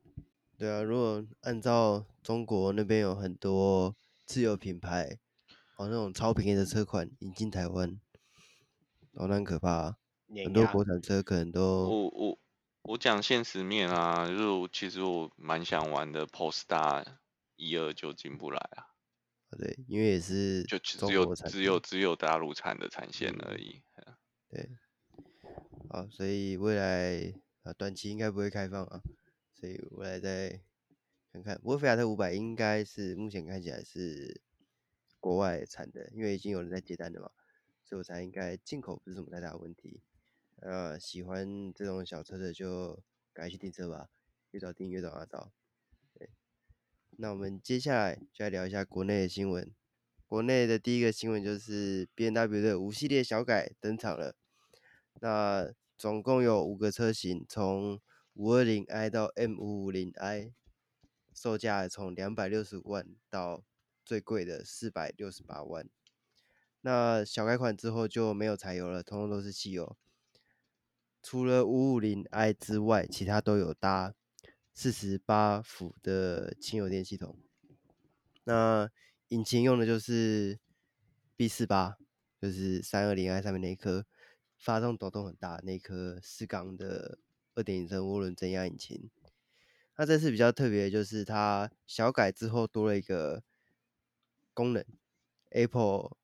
对啊。如果按照中国那边有很多自有品牌，哦，那种超便宜的车款引进台湾，哦，那很可怕啊。很多国产车可能都……我我我讲现实面啊，就是其实我蛮想玩的，Polestar 一二就进不来啊。对，因为也是就只有只有只有大陆产的产线而已。嗯、对，好，所以未来啊，短期应该不会开放啊，所以未来再看看。不过菲亚特五百应该是目前看起来是国外产的，因为已经有人在接单了嘛，所以我才应该进口不是什么太大的问题。呃，喜欢这种小车的就赶快去订车吧，越早订越早拿到。那我们接下来就来聊一下国内的新闻。国内的第一个新闻就是 BMW 的五系列小改登场了。那总共有五个车型，从五二零 i 到 M 五五零 i，售价从两百六十万到最贵的四百六十八万。那小改款之后就没有柴油了，通通都是汽油。除了五五零 i 之外，其他都有搭四十八伏的轻油电系统。那引擎用的就是 B 四八，就是三二零 i 上面那一颗，发动抖动很大那颗四缸的二点零升涡轮增压引擎。那这次比较特别的就是它小改之后多了一个功能，Apple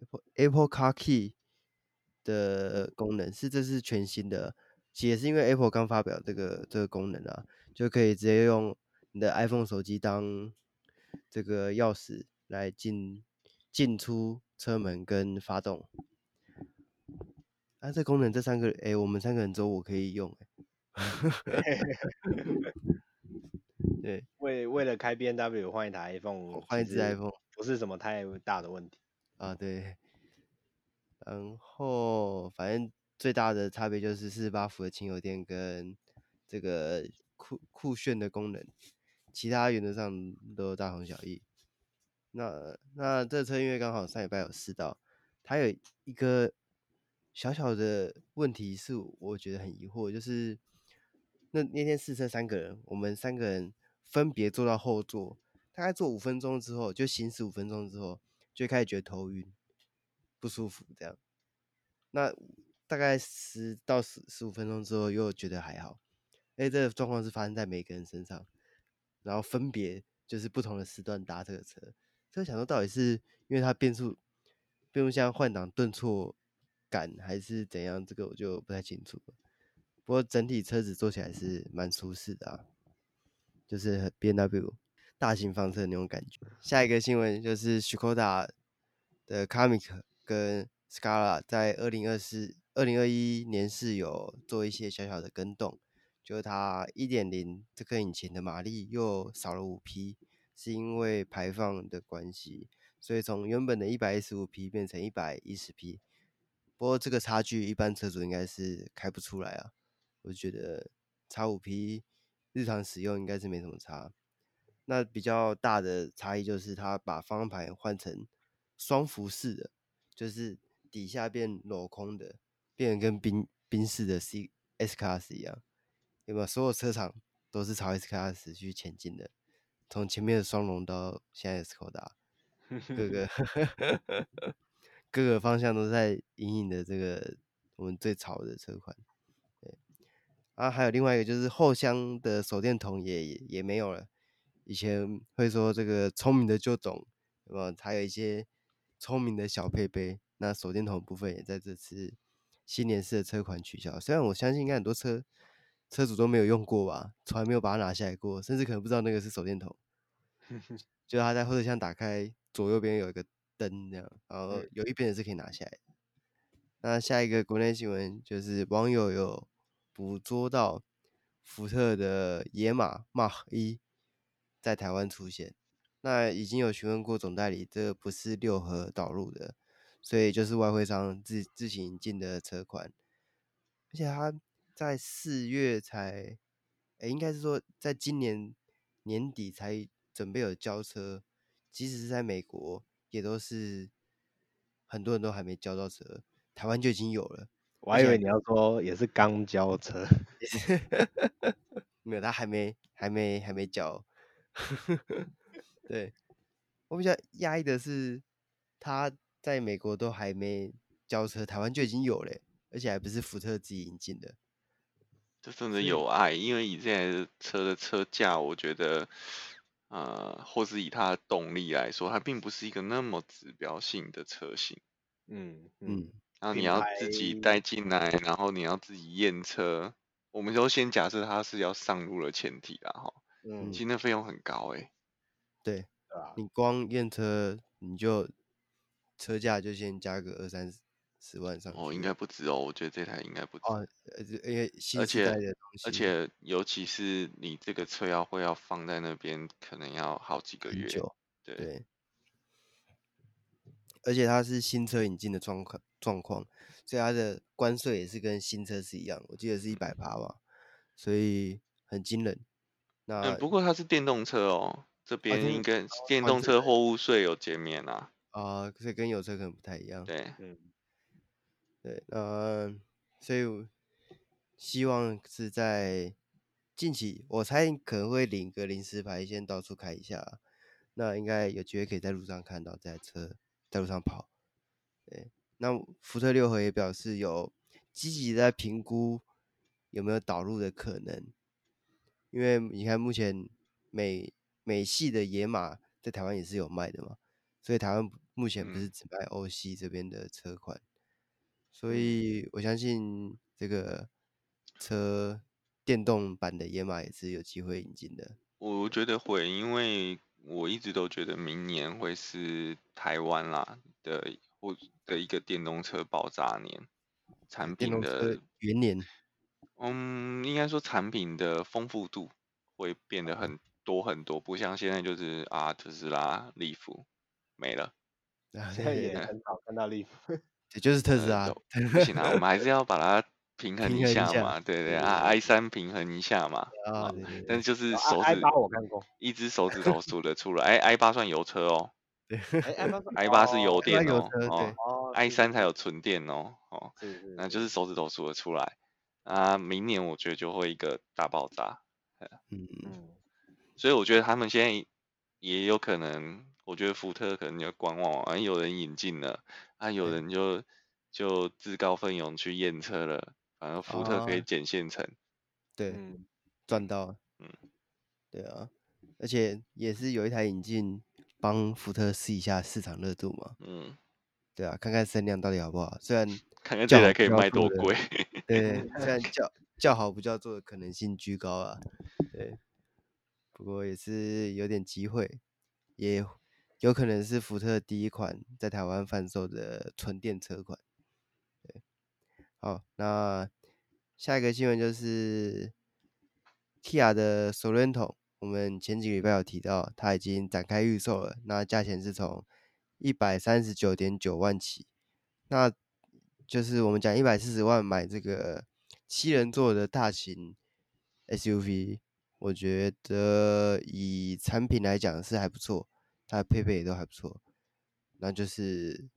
Apple Apple Car Key 的功能，是这是全新的，也是因为 Apple 刚发表这个这个功能啊，就可以直接用你的 iPhone 手机当。这个钥匙来进进出车门跟发动，啊，这功能这三个，哎，我们三个人之后我可以用，[LAUGHS] 对，为为了开 BMW 换一台 iPhone，换一只 iPhone 不是什么太大的问题。啊，对，然后反正最大的差别就是四十八伏的轻油电跟这个酷酷炫的功能。其他原则上都大同小异。那那这车因为刚好上礼拜有试到，它有一个小小的问题是我觉得很疑惑，就是那那天试车三个人，我们三个人分别坐到后座，大概坐五分钟之后，就行驶五分钟之后，就开始觉得头晕不舒服这样。那大概十到十十五分钟之后又觉得还好。哎，这个状况是发生在每个人身上。然后分别就是不同的时段搭这个车，所以想说到底是因为它变速变速箱换挡顿挫感还是怎样？这个我就不太清楚。不过整体车子坐起来是蛮舒适的啊，就是 BMW 大型房车那种感觉。下一个新闻就是 Škoda 的 Kamiq 跟 Scala 在二零二四、二零二一年是有做一些小小的更动。就是它一点零这颗引擎的马力又少了五匹，是因为排放的关系，所以从原本的一百一十五匹变成一百一十匹。不过这个差距一般车主应该是开不出来啊，我觉得差五匹日常使用应该是没什么差。那比较大的差异就是它把方向盘换成双幅式的，就是底下变镂空的，变得跟宾宾士的 C S Class 一样。有没有？所有车厂都是朝 S Class 去前进的，从前面的双龙到现在的斯柯达，各个各个方向都在隐隐的这个我们最潮的车款。对，啊，还有另外一个就是后箱的手电筒也也没有了。以前会说这个聪明的就懂，有没有？还有一些聪明的小配备，那手电筒部分也在这次新年式的车款取消。虽然我相信应该很多车。车主都没有用过吧，从来没有把它拿下来过，甚至可能不知道那个是手电筒。[LAUGHS] 就它在后车厢打开，左右边有一个灯这样，然后有一边也是可以拿下来的。那下一个国内新闻就是网友有捕捉到福特的野马 Mach 一在台湾出现，那已经有询问过总代理，这个不是六合导入的，所以就是外汇商自自行引进的车款，而且他。在四月才，哎、欸，应该是说，在今年年底才准备有交车，即使是在美国，也都是很多人都还没交到车，台湾就已经有了。我还以为你要说也是刚交车，[LAUGHS] 没有，他还没，还没，还没交。[LAUGHS] 对，我比较压抑的是，他在美国都还没交车，台湾就已经有了，而且还不是福特自己引进的。这真的有爱，因为以现在的车的车价，我觉得，呃，或是以它的动力来说，它并不是一个那么指标性的车型。嗯嗯。然后你要自己带进来，然后你要自己验车，我们都先假设它是要上路的前提啦，哈。嗯。其实那费用很高诶。对。你光验车，你就车价就先加个二三十万上去。哦，应该不止哦，我觉得这台应该不止。哦，因为新时代的东西。而且，而且尤其是你这个车要会要放在那边，可能要好几个月。久。对。对。而且它是新车引进的状况状况，所以它的关税也是跟新车是一样，我记得是一百八吧，所以很惊人。那、嗯、不过它是电动车哦，这边应该电动车货物税有减免啊。啊，所以跟有车可能不太一样。对，嗯，对，呃，所以希望是在近期，我猜可能会领个临时牌，先到处开一下。那应该有机会可以在路上看到这台车在路上跑。对，那福特六和也表示有积极在评估有没有导入的可能。因为你看，目前美美系的野马在台湾也是有卖的嘛，所以台湾目前不是只卖欧系这边的车款，嗯、所以我相信这个车电动版的野马也是有机会引进的。我觉得会，因为我一直都觉得明年会是台湾啦的或的一个电动车爆炸年，产品的元年。嗯，应该说产品的丰富度会变得很多很多，不像现在就是啊特斯拉、利福没了。现在也很少看到利福，[LAUGHS] 也就是特斯拉。[LAUGHS] 不行啊，我们还是要把它平衡一下嘛，对对啊，i 三平衡一下嘛。啊，但是就是手指，我看过，一只手指头 [LAUGHS] 数得出来。哎，i 八算油车哦。对，i 八是油电哦。哦，i 三才有纯电哦。哦，那就是手指头数得出来。啊，明年我觉得就会一个大爆炸，嗯嗯，所以我觉得他们现在也有可能，我觉得福特可能要观望啊，有人引进了，啊，有人就就自告奋勇去验车了，反正福特可以捡现成，对，赚、嗯、到，嗯，对啊，而且也是有一台引进，帮福特试一下市场热度嘛，嗯，对啊，看看声量到底好不好，虽然。[LAUGHS] 看看这台可以卖多贵？对，虽然叫叫好不叫座的可能性居高啊。对，不过也是有点机会，也有可能是福特第一款在台湾贩售的纯电车款。对，好，那下一个新闻就是 Kia 的 Sorento，我们前几个礼拜有提到，它已经展开预售了，那价钱是从一百三十九点九万起，那。就是我们讲一百四十万买这个七人座的大型 SUV，我觉得以产品来讲是还不错，它的配备也都还不错。那就是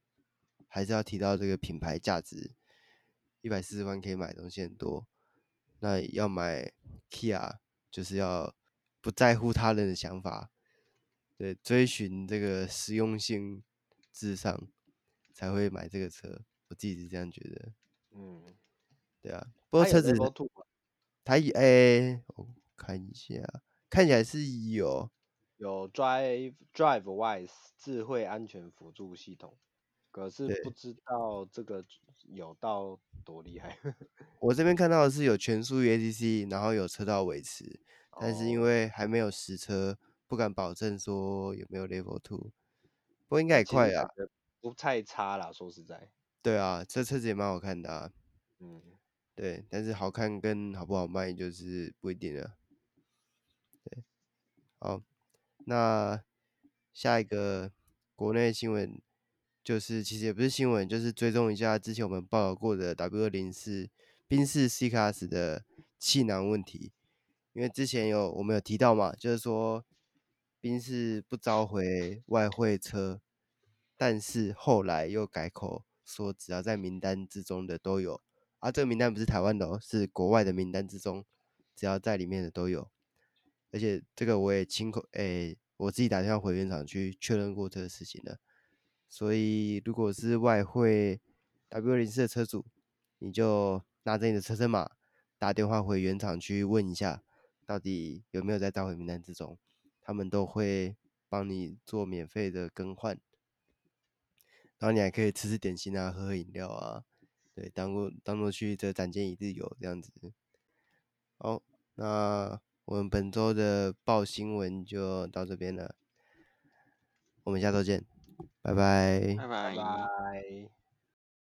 还是要提到这个品牌价值，一百四十万可以买东西很多。那要买 Kia，就是要不在乎他人的想法，对，追寻这个实用性至上，才会买这个车。我自己是这样觉得，嗯，对啊，不过车子它也哎，我看一下，看起来是有有 Drive DriveWise 智慧安全辅助系统，可是不知道这个有到多厉害。[LAUGHS] 我这边看到的是有全速域 ACC，然后有车道维持，但是因为还没有实车，不敢保证说有没有 Level Two，不过应该也快啊，不太差啦，说实在。对啊，这车子也蛮好看的啊。嗯，对，但是好看跟好不好卖就是不一定了。对，好，那下一个国内新闻就是，其实也不是新闻，就是追踪一下之前我们报道过的 W 二零四宾士 C Class 的气囊问题，因为之前有我们有提到嘛，就是说宾士不召回外汇车，但是后来又改口。说只要在名单之中的都有，啊，这个名单不是台湾的哦，是国外的名单之中，只要在里面的都有。而且这个我也亲口，哎、欸，我自己打电话回原厂去确认过这个事情了。所以如果是外汇 W04 的车主，你就拿着你的车身码打电话回原厂去问一下，到底有没有在召回名单之中，他们都会帮你做免费的更换。然后你还可以吃吃点心啊，喝喝饮料啊，对，当过当做去这展间一日游这样子。好，那我们本周的报新闻就到这边了，我们下周见，拜拜，拜拜。拜拜。